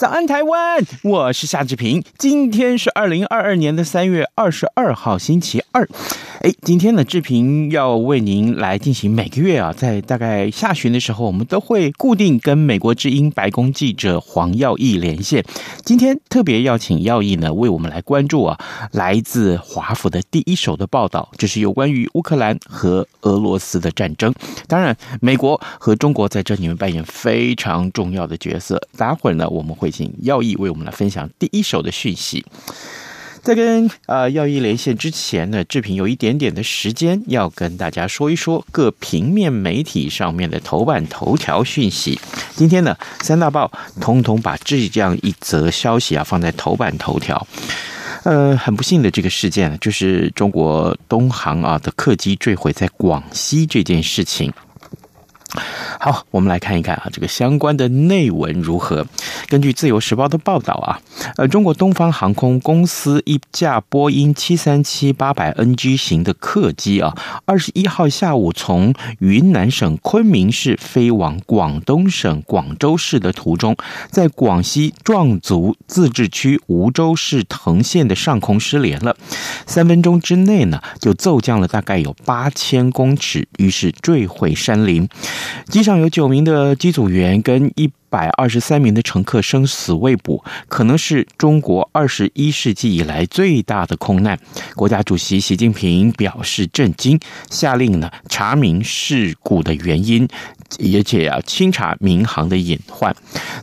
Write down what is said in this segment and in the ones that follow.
早安，台湾！我是夏志平。今天是二零二二年的三月二十二号，星期二。哎，今天呢，志平要为您来进行每个月啊，在大概下旬的时候，我们都会固定跟美国之音白宫记者黄耀毅连线。今天特别邀请耀毅呢，为我们来关注啊，来自华府的第一手的报道，这是有关于乌克兰和俄罗斯的战争。当然，美国和中国在这里面扮演非常重要的角色。待会儿呢，我们会请耀毅为我们来分享第一手的讯息。在跟呃耀一连线之前呢，志平有一点点的时间要跟大家说一说各平面媒体上面的头版头条讯息。今天呢，三大报通通把这样一则消息啊放在头版头条。呃，很不幸的这个事件就是中国东航啊的客机坠毁在广西这件事情。好，我们来看一看啊，这个相关的内文如何？根据《自由时报》的报道啊，呃，中国东方航空公司一架波音七三七八百 NG 型的客机啊，二十一号下午从云南省昆明市飞往广东省广州市的途中，在广西壮族自治区梧州市藤县的上空失联了，三分钟之内呢，就骤降了大概有八千公尺，于是坠毁山林。机上有九名的机组员跟一百二十三名的乘客生死未卜，可能是中国二十一世纪以来最大的空难。国家主席习近平表示震惊，下令呢查明事故的原因。也且要清查民航的隐患。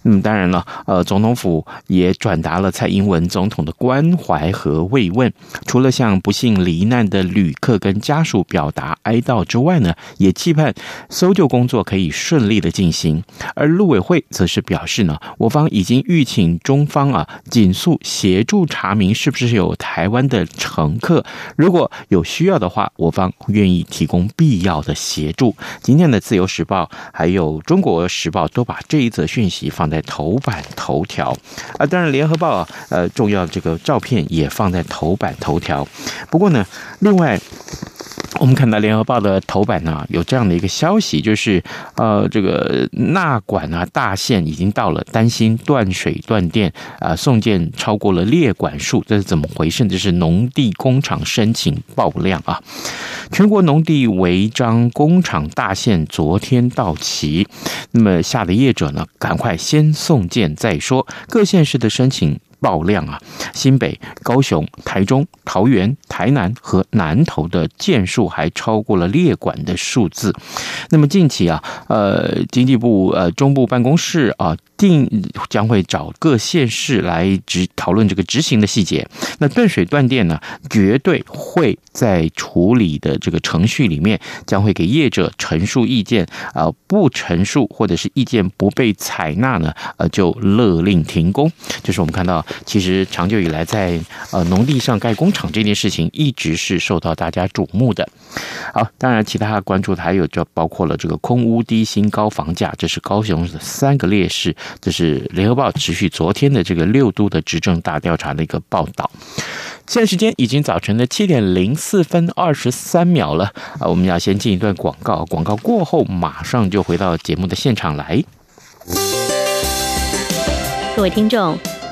那么当然了，呃，总统府也转达了蔡英文总统的关怀和慰问。除了向不幸罹难的旅客跟家属表达哀悼之外呢，也期盼搜救工作可以顺利的进行。而陆委会则是表示呢，我方已经预请中方啊，紧速协助查明是不是有台湾的乘客。如果有需要的话，我方愿意提供必要的协助。今天的自由时报。还有《中国时报》都把这一则讯息放在头版头条啊，当然《联合报》啊，呃，重要这个照片也放在头版头条。不过呢，另外。我们看到《联合报》的头版呢，有这样的一个消息，就是呃，这个纳管啊大限已经到了，担心断水断电啊，送件超过了列管数，这是怎么回事？这是农地工厂申请爆量啊！全国农地违章工厂大限昨天到期，那么下的业者呢，赶快先送件再说，各县市的申请。爆量啊！新北、高雄、台中、桃园、台南和南投的件数还超过了列管的数字。那么近期啊，呃，经济部呃中部办公室啊。定将会找各县市来执讨论这个执行的细节。那断水断电呢，绝对会在处理的这个程序里面，将会给业者陈述意见啊，不陈述或者是意见不被采纳呢，呃，就勒令停工。就是我们看到，其实长久以来在呃农地上盖工厂这件事情，一直是受到大家瞩目的。好，当然其他关注的还有就包括了这个空屋低薪高房价，这是高雄的三个劣势。这是联合报持续昨天的这个六都的执政大调查的一个报道。现在时间已经早晨的七点零四分二十三秒了啊，我们要先进一段广告，广告过后马上就回到节目的现场来。各位听众，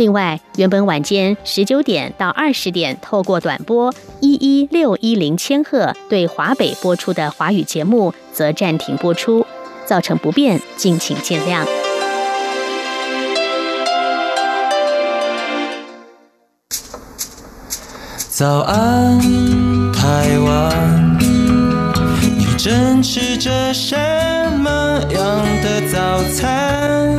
另外，原本晚间十九点到二十点透过短波一一六一零千赫对华北播出的华语节目，则暂停播出。造成不便，敬请见谅。早安，台湾，你正吃着什么样的早餐？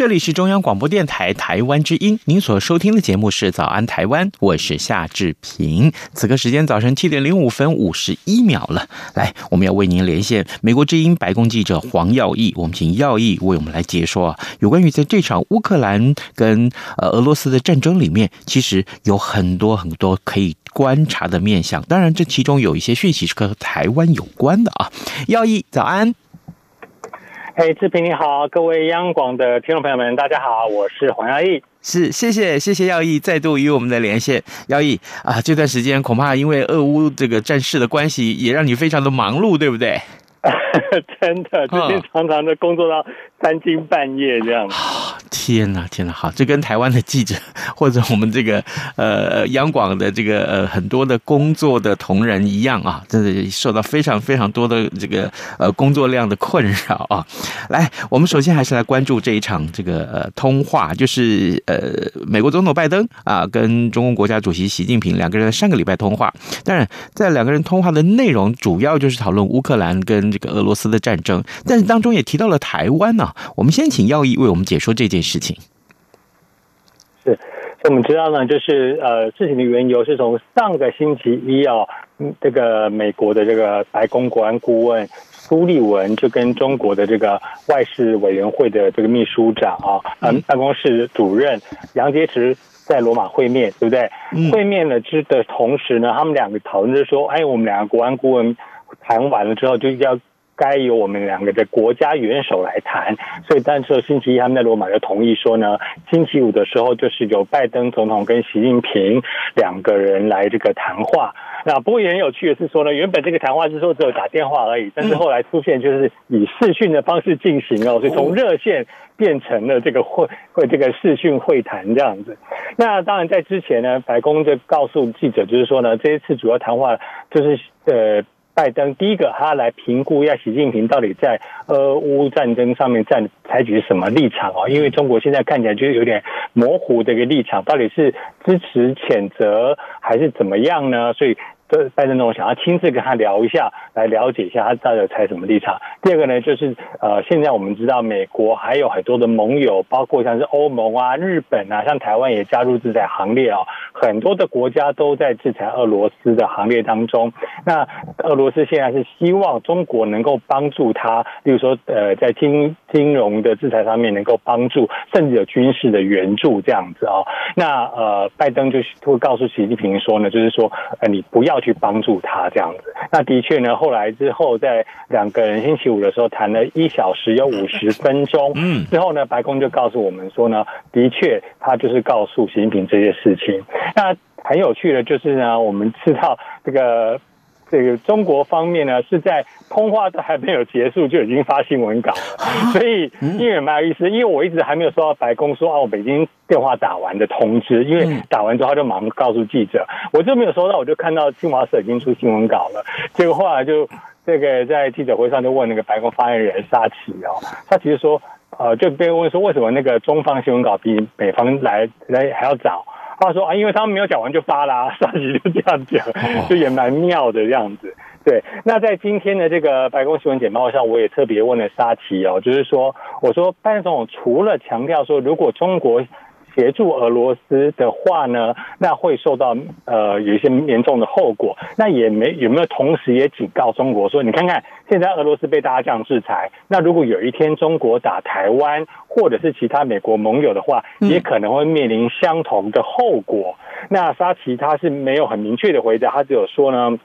这里是中央广播电台台湾之音，您所收听的节目是《早安台湾》，我是夏志平。此刻时间早晨七点零五分五十一秒了，来，我们要为您连线美国之音白宫记者黄耀毅，我们请耀毅为我们来解说啊有关于在这场乌克兰跟呃俄罗斯的战争里面，其实有很多很多可以观察的面相，当然这其中有一些讯息是和台湾有关的啊。耀毅，早安。嘿，志平你好，各位央广的听众朋友们，大家好，我是黄耀毅。是，谢谢，谢谢耀毅再度与我们的连线。耀毅啊，这段时间恐怕因为俄乌这个战事的关系，也让你非常的忙碌，对不对？真的，最近常常的工作到三更半夜这样子。天哪，天哪，好，这跟台湾的记者或者我们这个呃央广的这个呃很多的工作的同仁一样啊，真的受到非常非常多的这个呃工作量的困扰啊。来，我们首先还是来关注这一场这个呃通话，就是呃美国总统拜登啊跟中共国家主席习近平两个人上个礼拜通话。当然，在两个人通话的内容主要就是讨论乌克兰跟这个俄罗斯的战争，但是当中也提到了台湾呢、啊。我们先请耀义为我们解说这件事情。是，我们知道呢，就是呃，事情的缘由是从上个星期一啊，这个美国的这个白宫国安顾问苏利文就跟中国的这个外事委员会的这个秘书长啊，嗯，办公室主任杨洁篪在罗马会面，对不对？嗯、会面了之的同时呢，他们两个讨论就是说，哎，我们两个国安顾问。谈完了之后，就要该由我们两个的国家元首来谈。所以，但是星期一他们在罗马就同意说呢，星期五的时候就是由拜登总统跟习近平两个人来这个谈话。那不过也很有趣的是说呢，原本这个谈话是说只有打电话而已，但是后来出现就是以视讯的方式进行哦，所以从热线变成了这个会会这个视讯会谈这样子。那当然在之前呢，白宫就告诉记者就是说呢，这一次主要谈话就是呃。拜登第一个，他来评估一下习近平到底在俄乌战争上面站采取什么立场啊，因为中国现在看起来就是有点模糊的一个立场，到底是支持谴责还是怎么样呢？所以。拜登总统想要亲自跟他聊一下，来了解一下他到底采什么立场。第二个呢，就是呃，现在我们知道美国还有很多的盟友，包括像是欧盟啊、日本啊，像台湾也加入制裁行列啊，很多的国家都在制裁俄罗斯的行列当中。那俄罗斯现在是希望中国能够帮助他，例如说呃，在经金融的制裁上面能够帮助，甚至有军事的援助这样子啊。那呃，拜登就是会告诉习近平说呢，就是说呃，你不要。去帮助他这样子，那的确呢，后来之后在两个人星期五的时候谈了一小时有五十分钟，嗯，之后呢，白宫就告诉我们说呢，的确他就是告诉习近平这些事情。那很有趣的就是呢，我们知道这个。这个中国方面呢，是在通话都还没有结束就已经发新闻稿了，所以因为蛮有意思，因为我一直还没有收到白宫说哦，北京电话打完的通知，因为打完之后他就马上告诉记者，我就没有收到，我就看到新华社已经出新闻稿了，结果后来就这个在记者会上就问那个白宫发言人沙奇哦，沙奇就说呃，就被问说为什么那个中方新闻稿比美方来来还要早？他说啊，因为他们没有讲完就发啦，上集就这样讲，就也蛮妙的这样子。对，那在今天的这个白宫新闻简报上，我也特别问了沙奇哦，就是说，我说拜登总统除了强调说，如果中国协助俄罗斯的话呢，那会受到呃有一些严重的后果。那也没有没有同时也警告中国说，你看看现在俄罗斯被大家这样制裁，那如果有一天中国打台湾或者是其他美国盟友的话，也可能会面临相同的后果。那沙奇他是没有很明确的回答，他只有说呢。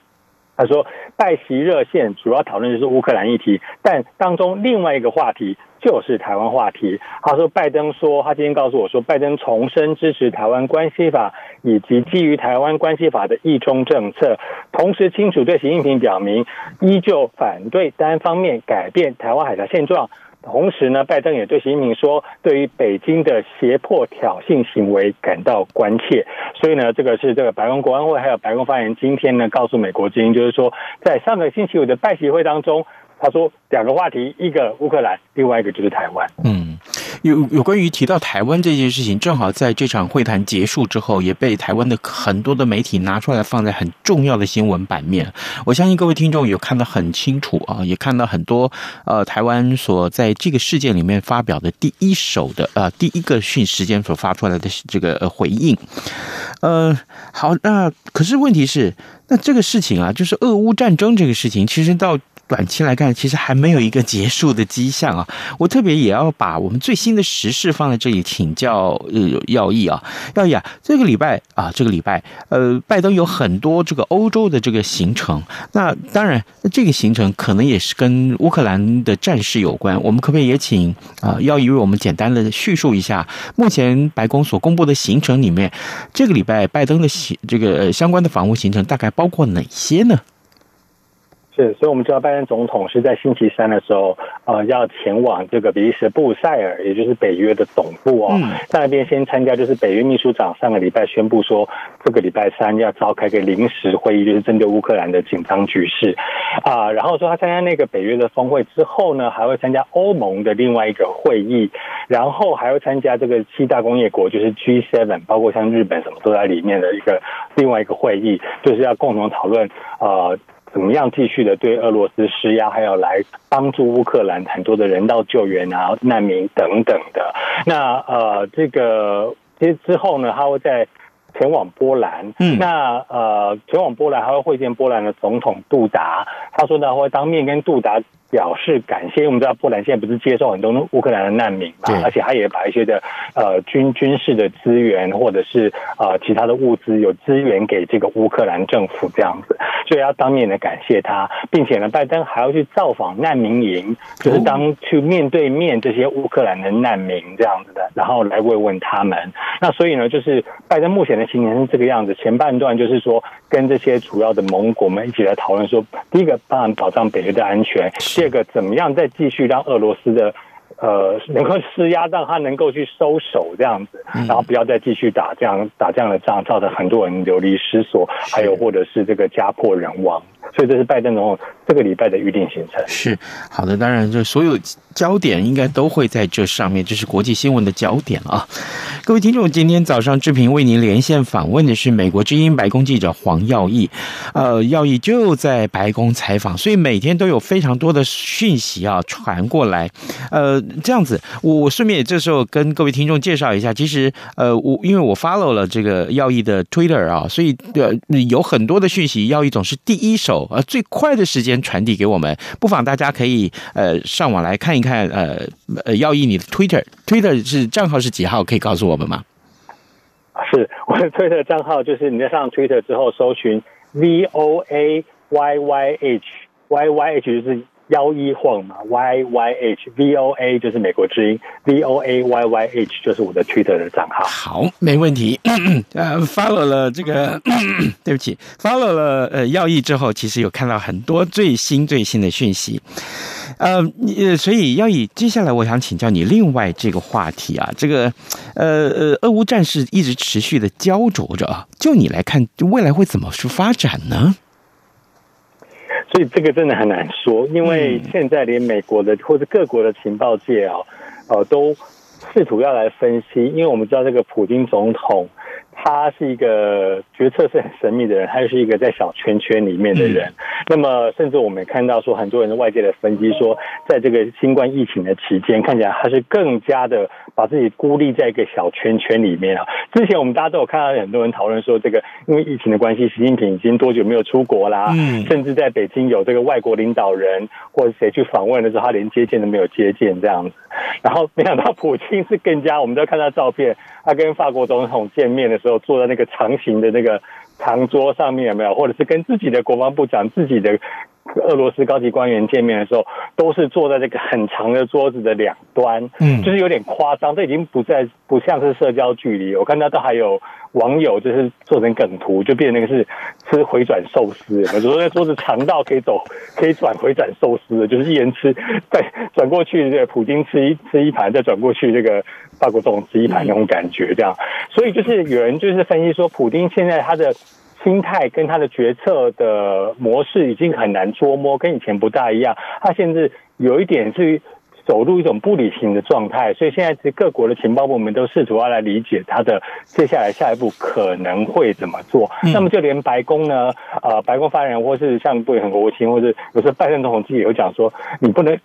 他说，拜习热线主要讨论就是乌克兰议题，但当中另外一个话题就是台湾话题。他说，拜登说，他今天告诉我说，拜登重申支持台湾关系法，以及基于台湾关系法的一中政策，同时清楚对习近平表明，依旧反对单方面改变台湾海峡现状。同时呢，拜登也对习近平说，对于北京的胁迫挑衅行为感到关切。所以呢，这个是这个白宫国安会还有白宫发言人今天呢告诉美国之音，就是说，在上个星期五的拜习会当中，他说两个话题，一个乌克兰，另外一个就是台湾。嗯。有有关于提到台湾这件事情，正好在这场会谈结束之后，也被台湾的很多的媒体拿出来放在很重要的新闻版面。我相信各位听众有看得很清楚啊，也看到很多呃台湾所在这个事件里面发表的第一手的呃第一个讯时间所发出来的这个回应。呃，好，那可是问题是，那这个事情啊，就是俄乌战争这个事情，其实到。短期来看，其实还没有一个结束的迹象啊！我特别也要把我们最新的时事放在这里请教呃耀毅啊，耀毅啊，这个礼拜啊，这个礼拜呃，拜登有很多这个欧洲的这个行程，那当然这个行程可能也是跟乌克兰的战事有关。我们可不可以也请啊耀毅为我们简单的叙述一下，目前白宫所公布的行程里面，这个礼拜拜登的行这个相关的访问行程大概包括哪些呢？是，所以我们知道拜登总统是在星期三的时候，呃，要前往这个比利时布鲁塞尔，也就是北约的总部哦，在那边先参加，就是北约秘书长上个礼拜宣布说，这个礼拜三要召开个临时会议，就是针对乌克兰的紧张局势啊。然后说他参加那个北约的峰会之后呢，还会参加欧盟的另外一个会议，然后还会参加这个七大工业国，就是 G7，包括像日本什么都在里面的一个另外一个会议，就是要共同讨论呃。怎么样继续的对俄罗斯施压，还有来帮助乌克兰很多的人道救援啊、难民等等的。那呃，这个其实之后呢，他会在前往波兰。嗯，那呃，前往波兰还会会见波兰的总统杜达。他说呢，会当面跟杜达。表示感谢，因为我们知道波兰现在不是接受很多乌克兰的难民嘛，而且他也把一些的呃军军事的资源或者是呃其他的物资有资源给这个乌克兰政府这样子，所以要当面的感谢他，并且呢，拜登还要去造访难民营，就是当去面对面这些乌克兰的难民这样子的，然后来慰问他们。那所以呢，就是拜登目前的行程是这个样子，前半段就是说跟这些主要的盟国们一起来讨论说，第一个当然保障北约的安全。第二个怎么样再继续让俄罗斯的呃能够施压，让他能够去收手这样子，然后不要再继续打这样打这样的仗，造成很多人流离失所，还有或者是这个家破人亡。所以这是拜登总统这个礼拜的预定行程。是好的，当然就所有焦点应该都会在这上面，这是国际新闻的焦点啊。各位听众，今天早上志平为您连线访问的是美国之音白宫记者黄耀义，呃，耀义就在白宫采访，所以每天都有非常多的讯息啊传过来。呃，这样子，我我顺便也这时候跟各位听众介绍一下，其实呃，我因为我 follow 了这个耀毅的 Twitter 啊，所以呃有很多的讯息，耀毅总是第一手。呃，最快的时间传递给我们，不妨大家可以呃上网来看一看，呃呃，耀毅你的 Twitter，Twitter 是账号是几号？可以告诉我们吗？是我的 Twitter 账号，就是你在上 Twitter 之后搜寻 V O A Y Y H Y Y H 就是。幺一晃嘛，Y Y H V O A 就是美国之音，V O A Y Y H 就是我的 Twitter 的账号。好，没问题。呃，follow 了这个，对不起，follow 了呃耀毅之后，其实有看到很多最新最新的讯息。呃，所以耀毅，接下来我想请教你另外这个话题啊，这个呃呃，俄乌战事一直持续的焦灼着，就你来看，未来会怎么去发展呢？所以这个真的很难说，因为现在连美国的或者各国的情报界啊，呃，都试图要来分析，因为我们知道这个普京总统。他是一个决策是很神秘的人，他又是一个在小圈圈里面的人。那么，甚至我们也看到说，很多人的外界的分析说，在这个新冠疫情的期间，看起来他是更加的把自己孤立在一个小圈圈里面啊。之前我们大家都有看到很多人讨论说，这个因为疫情的关系，习近平已经多久没有出国啦？嗯甚至在北京有这个外国领导人或者谁去访问的时候，他连接见都没有接见这样子。然后没想到普京是更加，我们都看到照片，他跟法国总统见面的时候，坐在那个长形的那个长桌上面有没有？或者是跟自己的国防部长、自己的俄罗斯高级官员见面的时候，都是坐在这个很长的桌子的两端，嗯，就是有点夸张，这已经不再不像是社交距离。我看到都还有网友就是做成梗图，就变成那个是吃回转寿司，有时候那桌子长到可以走，可以转回转寿司的，就是一人吃，再转过去这个普京吃一吃一盘，再转过去这个法国总统吃一盘那种感觉，这样。所以就是有人就是分析说，普京现在他的。心态跟他的决策的模式已经很难捉摸，跟以前不大一样。他甚至有一点是走入一种不理性的状态，所以现在是各国的情报部门都试图要来理解他的接下来下一步可能会怎么做。嗯、那么就连白宫呢，呃，白宫发言人或是像布林肯国务卿，或是有时候拜登总统自己也会讲说，你不能。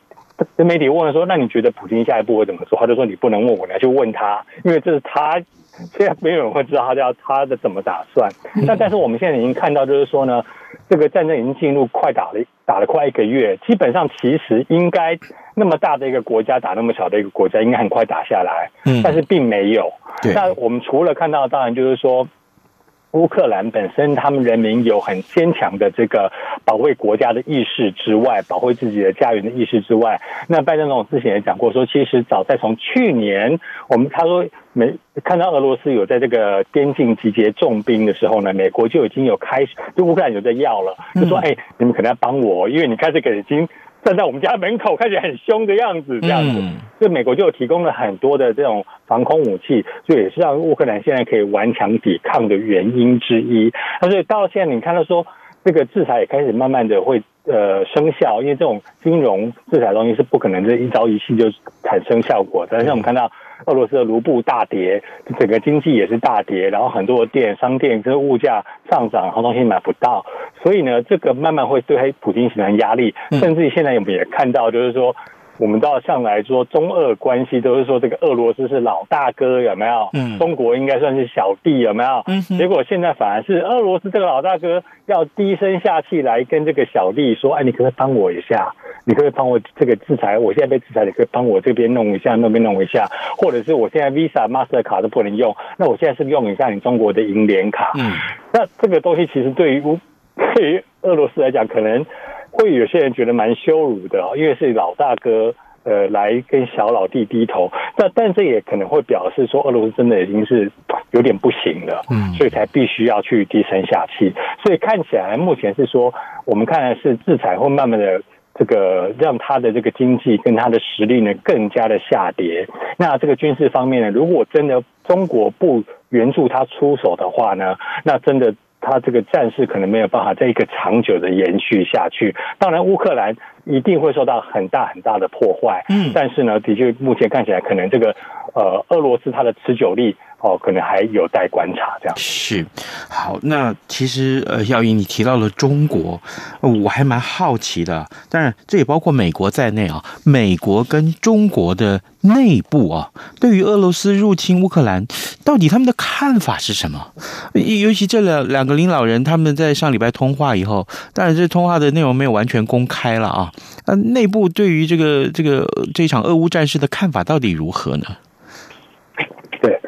跟媒体问了说，那你觉得普京下一步会怎么做？他就说你不能问我，你要去问他，因为这是他现在没有人会知道他要他的怎么打算。那但是我们现在已经看到，就是说呢，这个战争已经进入快打了，打了快一个月，基本上其实应该那么大的一个国家打那么小的一个国家，应该很快打下来。嗯，但是并没有。那我们除了看到，当然就是说。乌克兰本身，他们人民有很坚强的这个保卫国家的意识之外，保卫自己的家园的意识之外，那拜登总统之前也讲过说，其实早在从去年，我们他说美看到俄罗斯有在这个边境集结重兵的时候呢，美国就已经有开始，就乌克兰有在要了，就说哎，你们可能要帮我，因为你看这个已经。站在我们家门口，看起来很凶的样子，这样子，所以美国就有提供了很多的这种防空武器，所以也是让乌克兰现在可以顽强抵抗的原因之一。那所以到现在，你看到说这个制裁也开始慢慢的会呃生效，因为这种金融制裁的东西是不可能这一朝一夕就产生效果的。但是我们看到。俄罗斯的卢布大跌，整个经济也是大跌，然后很多店、商店跟物价上涨，很多东西买不到，所以呢，这个慢慢会对普京形成压力，甚至现在我们也看到，就是说。我们到上来说，中俄关系都是说这个俄罗斯是老大哥，有没有？嗯，中国应该算是小弟，有没有？嗯，结果现在反而是俄罗斯这个老大哥要低声下气来跟这个小弟说：“哎，你可不可以帮我一下？你可可以帮我这个制裁？我现在被制裁，你可以帮我这边弄一下，那边弄一下，或者是我现在 Visa、Master 卡都不能用，那我现在是用一下你中国的银联卡？嗯，那这个东西其实对于对于俄罗斯来讲，可能。会有些人觉得蛮羞辱的，因为是老大哥呃来跟小老弟低头，那 但这也可能会表示说俄罗斯真的已经是有点不行了，嗯，所以才必须要去低声下气。所以看起来目前是说，我们看来是制裁会慢慢的这个让他的这个经济跟他的实力呢更加的下跌。那这个军事方面呢，如果真的中国不援助他出手的话呢，那真的。他这个战事可能没有办法在一个长久的延续下去。当然，乌克兰一定会受到很大很大的破坏。嗯，但是呢，的确目前看起来，可能这个呃，俄罗斯它的持久力。哦，可能还有待观察，这样是好。那其实呃，耀英你提到了中国，我还蛮好奇的。当然，这也包括美国在内啊。美国跟中国的内部啊，对于俄罗斯入侵乌克兰，到底他们的看法是什么？尤其这两两个领导人，他们在上礼拜通话以后，当然这通话的内容没有完全公开了啊。呃，内部对于这个这个这场俄乌战事的看法到底如何呢？对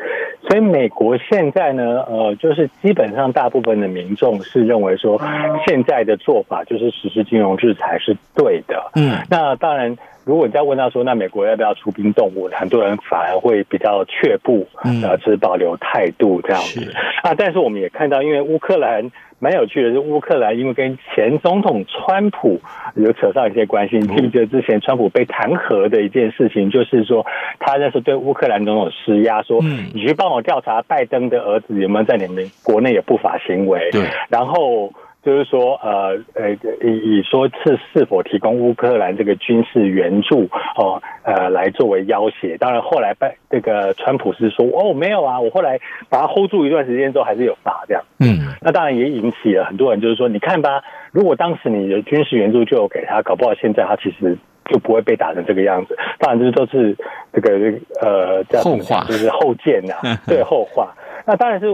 所以美国现在呢，呃，就是基本上大部分的民众是认为说，现在的做法就是实施金融制裁是对的。嗯，那当然，如果你再问到说，那美国要不要出兵动武，很多人反而会比较却步，呃，持保留态度这样子。啊，但是我们也看到，因为乌克兰。蛮有趣的，是乌克兰因为跟前总统川普有扯上一些关系。你记不记得之前川普被弹劾的一件事情，就是说他那时候对乌克兰总统施压，说你去帮我调查拜登的儿子有没有在你们国内有不法行为。对，然后。就是说，呃，呃，以以说是是否提供乌克兰这个军事援助哦，呃，来作为要挟。当然，后来拜这个川普是说，哦，没有啊，我后来把它 hold 住一段时间之后，还是有打这样。嗯，那当然也引起了很多人，就是说，你看吧，如果当时你的军事援助就有给他，搞不好现在他其实就不会被打成这个样子。当然，这都是这个呃，后话，就是后见呐，对后话。那当然是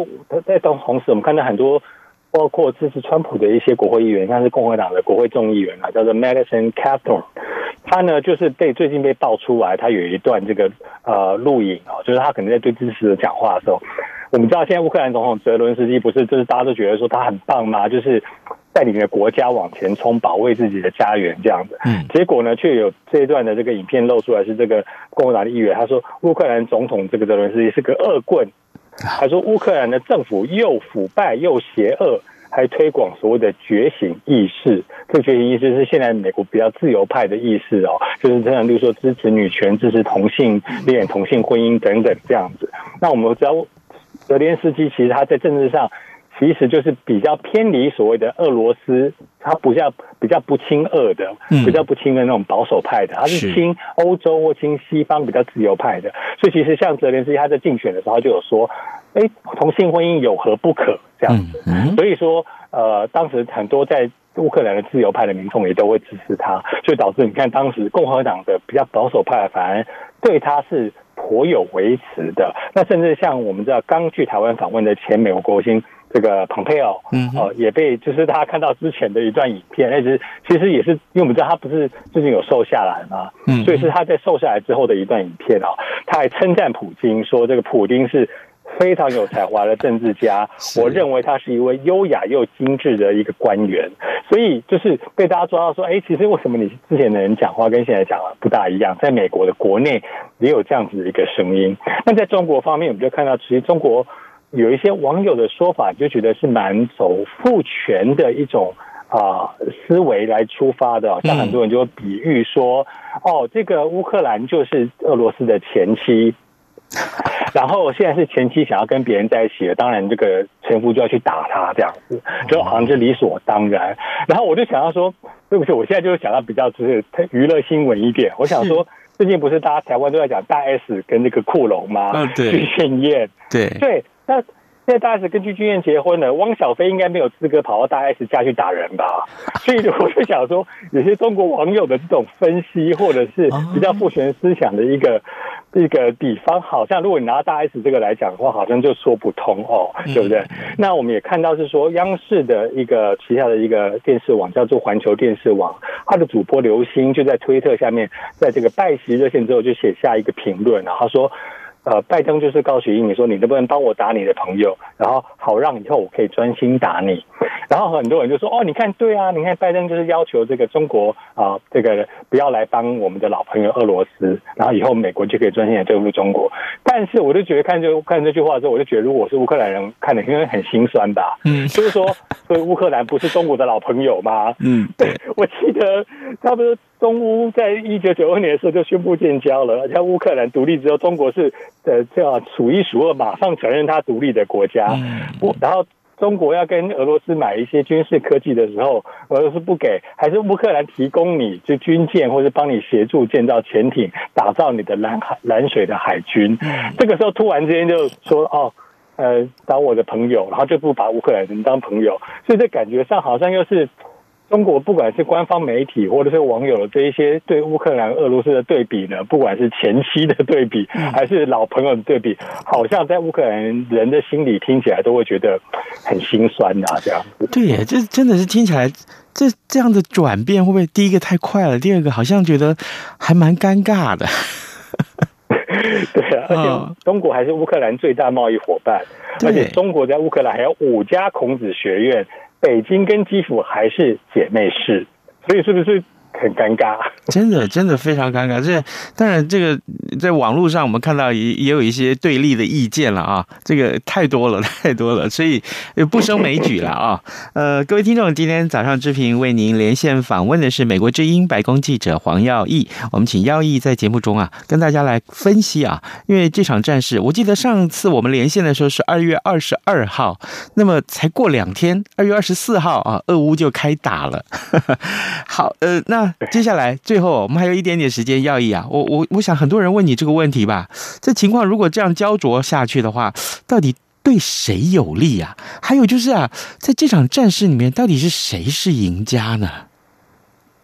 在同同时，我们看到很多。包括支持川普的一些国会议员，像是共和党的国会众议员啊，叫做 Madison Cawthorn，他呢就是被最近被爆出来，他有一段这个呃录影啊，就是他可能在对支持者讲话的时候，我们知道现在乌克兰总统泽伦斯基不是就是大家都觉得说他很棒吗？就是。带领着国家往前冲，保卫自己的家园这样子。嗯，结果呢，却有这一段的这个影片露出来，是这个共和党的议员他说，乌克兰总统这个泽伦斯基是个恶棍，他说乌克兰的政府又腐败又邪恶。还推广所谓的觉醒意识，这个觉醒意识是现在美国比较自由派的意识哦，就是这样，例如说支持女权、支持同性恋、同性婚姻等等这样子。那我们知道，泽连斯基其实他在政治上其实就是比较偏离所谓的俄罗斯，他不像比较不亲俄的，比较不亲的那种保守派的，他是亲欧洲或亲西方比较自由派的。所以其实像泽连斯基他在竞选的时候他就有说。哎，同性婚姻有何不可？这样子，所以说，呃，当时很多在乌克兰的自由派的民众也都会支持他，所以导致你看，当时共和党的比较保守派反而对他是颇有维持的。那甚至像我们知道刚去台湾访问的前美国国务卿这个蓬佩奥，嗯，哦，也被就是大家看到之前的一段影片，那其实其实也是因为我们知道他不是最近有瘦下来嘛，嗯，所以是他在瘦下来之后的一段影片啊，他还称赞普京说这个普京是。非常有才华的政治家，我认为他是一位优雅又精致的一个官员，所以就是被大家抓到说，哎，其实为什么你之前的人讲话跟现在讲的不大一样？在美国的国内也有这样子的一个声音。那在中国方面，我们就看到，其实中国有一些网友的说法，就觉得是蛮走父权的一种啊思维来出发的，像很多人就比喻说，哦，这个乌克兰就是俄罗斯的前妻。然后现在是前妻想要跟别人在一起了，当然这个前夫就要去打他，这样子就好像是理所当然。然后我就想要说，对不起，我现在就是想到比较就是娱乐新闻一点。我想说，最近不是大家台湾都在讲大 S 跟那个库龙吗？嗯，对，具俊曄，对对。那现在大 S 跟具俊曄结婚了，汪小菲应该没有资格跑到大 S 家去打人吧？所以我就想说，有些中国网友的这种分析，或者是比较父权思想的一个。一个比方好像，如果你拿大 S 这个来讲的话，好像就说不通哦，对不对？那我们也看到是说，央视的一个旗下的一个电视网叫做环球电视网，它的主播刘星就在推特下面，在这个拜习热线之后就写下一个评论，然后说。呃，拜登就是告诉你说，你能不能帮我打你的朋友，然后好让以后我可以专心打你。然后很多人就说，哦，你看，对啊，你看拜登就是要求这个中国啊、呃，这个不要来帮我们的老朋友俄罗斯，然后以后美国就可以专心的对付中国。但是我就觉得看这看这句话的时候，我就觉得如果是乌克兰人看的，应该很心酸吧。嗯，就是说，所以乌克兰不是中国的老朋友吗？嗯，对，我记得差不多。中乌在一九九二年的时候就宣布建交了，而且乌克兰独立之后，中国是呃这样数一数二，马上承认它独立的国家。不，然后中国要跟俄罗斯买一些军事科技的时候，俄罗斯不给，还是乌克兰提供你就军舰，或者帮你协助建造潜艇，打造你的蓝海蓝水的海军。这个时候突然之间就说哦，呃，当我的朋友，然后就不把乌克兰人当朋友，所以这感觉上好像又是。中国不管是官方媒体或者是网友的这一些对乌克兰、俄罗斯的对比呢，不管是前期的对比，还是老朋友的对比，好像在乌克兰人的心里听起来都会觉得很心酸啊，这样子。对耶，这真的是听起来这这样的转变会不会第一个太快了？第二个好像觉得还蛮尴尬的。对啊，而且中国还是乌克兰最大贸易伙伴，而且中国在乌克兰还有五家孔子学院。北京跟基辅还是姐妹市，所以是不是？很尴尬，真的，真的非常尴尬。这当然，这个在网络上我们看到也也有一些对立的意见了啊，这个太多了，太多了，所以不胜枚举了啊。呃，各位听众，今天早上之平为您连线访问的是美国之音白宫记者黄耀毅，我们请耀毅在节目中啊跟大家来分析啊，因为这场战事，我记得上次我们连线的时候是二月二十二号，那么才过两天，二月二十四号啊，俄乌就开打了。好，呃，那。接下来，最后我们还有一点点时间，耀毅啊，我我我想很多人问你这个问题吧。这情况如果这样焦灼下去的话，到底对谁有利啊？还有就是啊，在这场战事里面，到底是谁是赢家呢？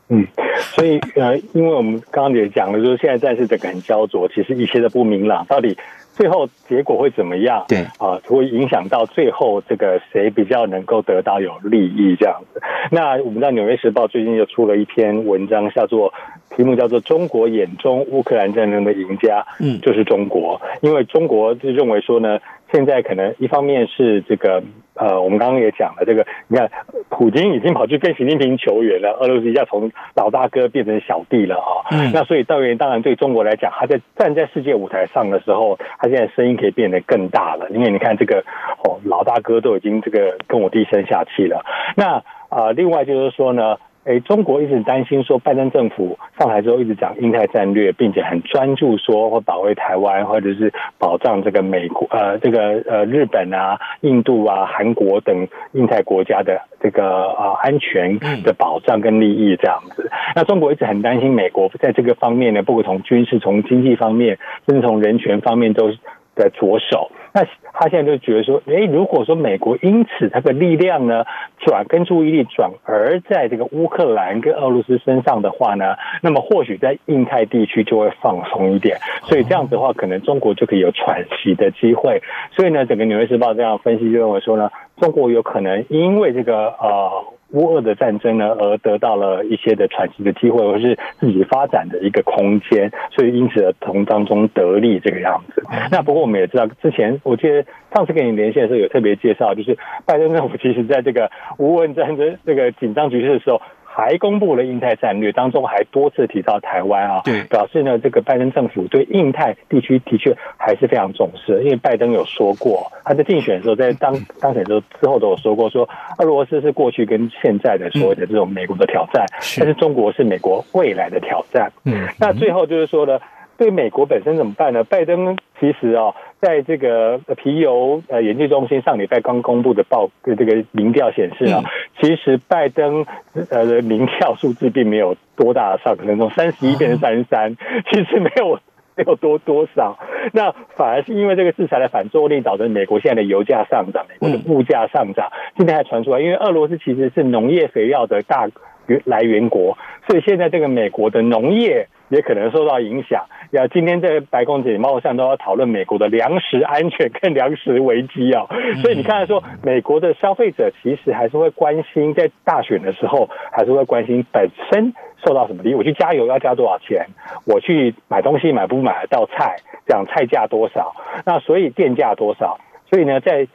嗯，所以呃，因为我们刚刚也讲了，就是现在战事这个很焦灼，其实一切都不明朗，到底。最后结果会怎么样？对啊，会影响到最后这个谁比较能够得到有利益这样子。那我们知道《纽约时报》最近又出了一篇文章，叫做题目叫做“中国眼中乌克兰战争的赢家”，嗯，就是中国，因为中国就认为说呢，现在可能一方面是这个呃，我们刚刚也讲了这个，你看普京已经跑去跟习近平求援了，俄罗斯一下从老大哥变成小弟了啊。嗯，那所以当然当然对中国来讲，他在站在世界舞台上的时候，他现在声音可以变得更大了，因为你看这个哦，老大哥都已经这个跟我低声下气了。那啊、呃，另外就是说呢。诶，中国一直担心说，拜登政府上台之后一直讲印太战略，并且很专注说会保卫台湾，或者是保障这个美国呃这个呃日本啊、印度啊、韩国等印太国家的这个啊安全的保障跟利益这样子。那中国一直很担心美国在这个方面呢，不管从军事、从经济方面，甚至从人权方面都在着手。那他现在就觉得说，诶，如果说美国因此他的力量呢，转跟注意力转而在这个乌克兰跟俄罗斯身上的话呢，那么或许在印太地区就会放松一点，所以这样子的话，可能中国就可以有喘息的机会。所以呢，整个《纽约时报》这样分析就认为说呢，中国有可能因为这个呃。乌俄的战争呢，而得到了一些的喘息的机会，或是自己发展的一个空间，所以因此而从当中得利这个样子。那不过我们也知道，之前我记得上次跟你连线的时候有特别介绍，就是拜登政府其实在这个乌俄战争这个紧张局势的时候。还公布了印太战略，当中还多次提到台湾啊，对，表示呢，这个拜登政府对印太地区的确还是非常重视。因为拜登有说过，他在竞选的时候，在当当选之后之后都有说过，说俄罗斯是过去跟现在的所谓的这种美国的挑战，但是中国是美国未来的挑战。嗯，那最后就是说呢，对美国本身怎么办呢？拜登其实啊。在这个皮尤呃研究中心上礼拜刚公布的报的这个民调显示啊，其实拜登呃的民调数字并没有多大的上，可能从三十一变成三十三，其实没有没有多多少。那反而是因为这个制裁的反作用力，导致美国现在的油价上涨，美国的物价上涨。今天还传出来，因为俄罗斯其实是农业肥料的大源来源国，所以现在这个美国的农业也可能受到影响。呀，今天在白宫简报上都要讨论美国的粮食安全跟粮食危机啊，所以你看说，美国的消费者其实还是会关心，在大选的时候还是会关心本身受到什么利益。我去加油要加多少钱？我去买东西买不买得到菜？这样菜价多少？那所以电价多少？所以呢，在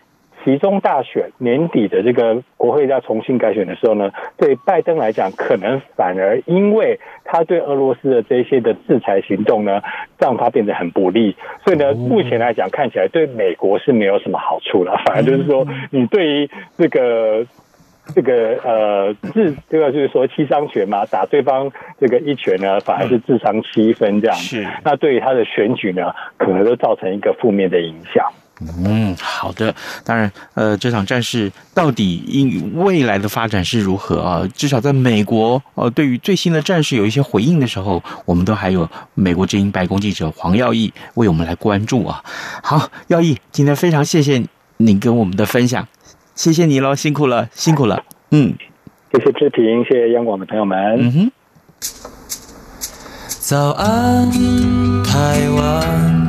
其中大选年底的这个国会要重新改选的时候呢，对拜登来讲，可能反而因为他对俄罗斯的这些的制裁行动呢，让他变得很不利。所以呢，目前来讲看起来对美国是没有什么好处了。反而就是说，你对于这个这个呃智这个就是说七伤拳嘛，打对方这个一拳呢，反而是智商七分这样。是。那对于他的选举呢，可能都造成一个负面的影响。嗯，好的。当然，呃，这场战事到底因未来的发展是如何啊？至少在美国，呃，对于最新的战事有一些回应的时候，我们都还有美国之音白宫记者黄耀毅为我们来关注啊。好，耀毅，今天非常谢谢你跟我们的分享，谢谢你喽，辛苦了，辛苦了。嗯，谢谢志平，谢谢央广的朋友们。嗯哼，早安，台湾。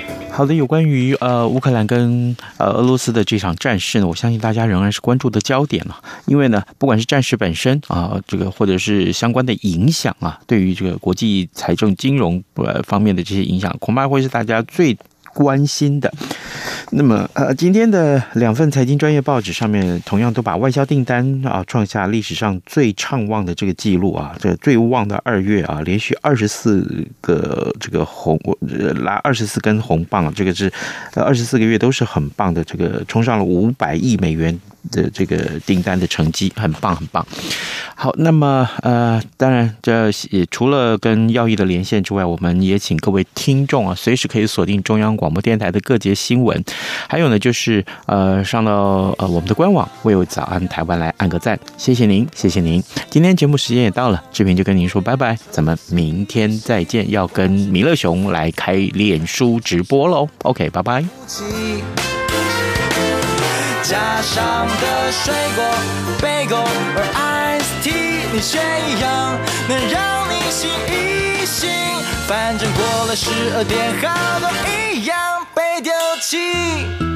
好的，有关于呃乌克兰跟呃俄罗斯的这场战事呢，我相信大家仍然是关注的焦点了。因为呢，不管是战事本身啊，这个或者是相关的影响啊，对于这个国际财政金融呃方面的这些影响，恐怕会是大家最关心的。那么，呃，今天的两份财经专业报纸上面，同样都把外销订单啊创下历史上最畅旺的这个记录啊，这最旺的二月啊，连续二十四个这个红拉二十四根红棒，这个是二十四个月都是很棒的，这个冲上了五百亿美元。的这个订单的成绩很棒，很棒。好，那么呃，当然这也除了跟耀毅的连线之外，我们也请各位听众啊，随时可以锁定中央广播电台的各节新闻。还有呢，就是呃，上到呃我们的官网，为我早安台湾来按个赞，谢谢您，谢谢您。今天节目时间也到了，志平就跟您说拜拜，咱们明天再见。要跟弥勒熊来开脸书直播喽，OK，拜拜。加上的水果，贝果，而 Ice Tea 你却一样能让你。醒一醒，反正过了十二点，好多一样被丢弃。